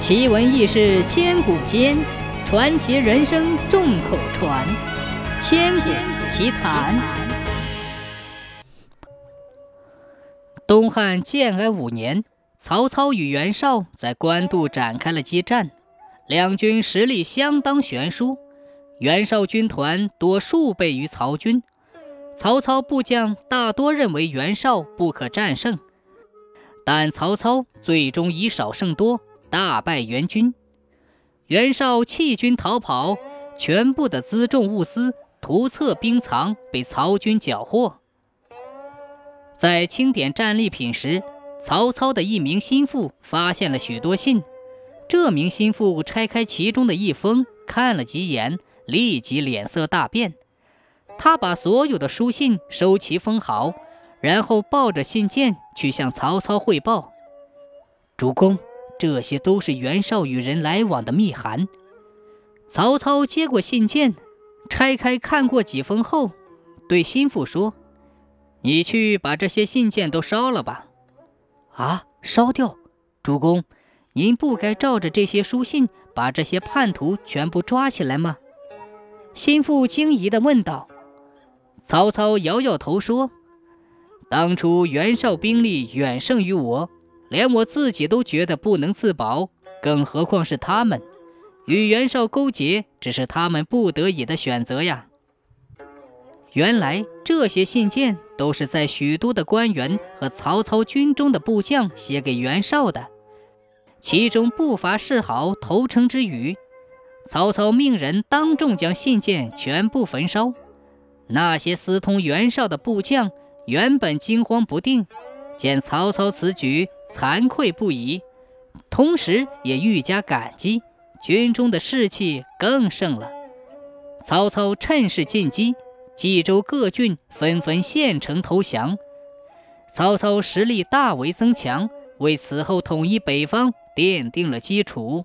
奇闻异事千古间，传奇人生众口传。千古奇谈。东汉建安五年，曹操与袁绍在官渡展开了激战，两军实力相当悬殊。袁绍军团多数倍于曹军，曹操部将大多认为袁绍不可战胜，但曹操最终以少胜多。大败袁军，袁绍弃军逃跑，全部的辎重物资、图册、兵藏被曹军缴获。在清点战利品时，曹操的一名心腹发现了许多信。这名心腹拆开其中的一封，看了几眼，立即脸色大变。他把所有的书信收齐封好，然后抱着信件去向曹操汇报：“主公。”这些都是袁绍与人来往的密函。曹操接过信件，拆开看过几封后，对心腹说：“你去把这些信件都烧了吧。”啊，烧掉！主公，您不该照着这些书信把这些叛徒全部抓起来吗？心腹惊疑地问道。曹操摇摇头说：“当初袁绍兵力远胜于我。”连我自己都觉得不能自保，更何况是他们？与袁绍勾结，只是他们不得已的选择呀。原来这些信件都是在许都的官员和曹操军中的部将写给袁绍的，其中不乏示好投诚之语。曹操命人当众将信件全部焚烧。那些私通袁绍的部将原本惊慌不定，见曹操此举。惭愧不已，同时也愈加感激，军中的士气更盛了。曹操趁势进击，冀州各郡纷纷献城投降。曹操实力大为增强，为此后统一北方奠定了基础。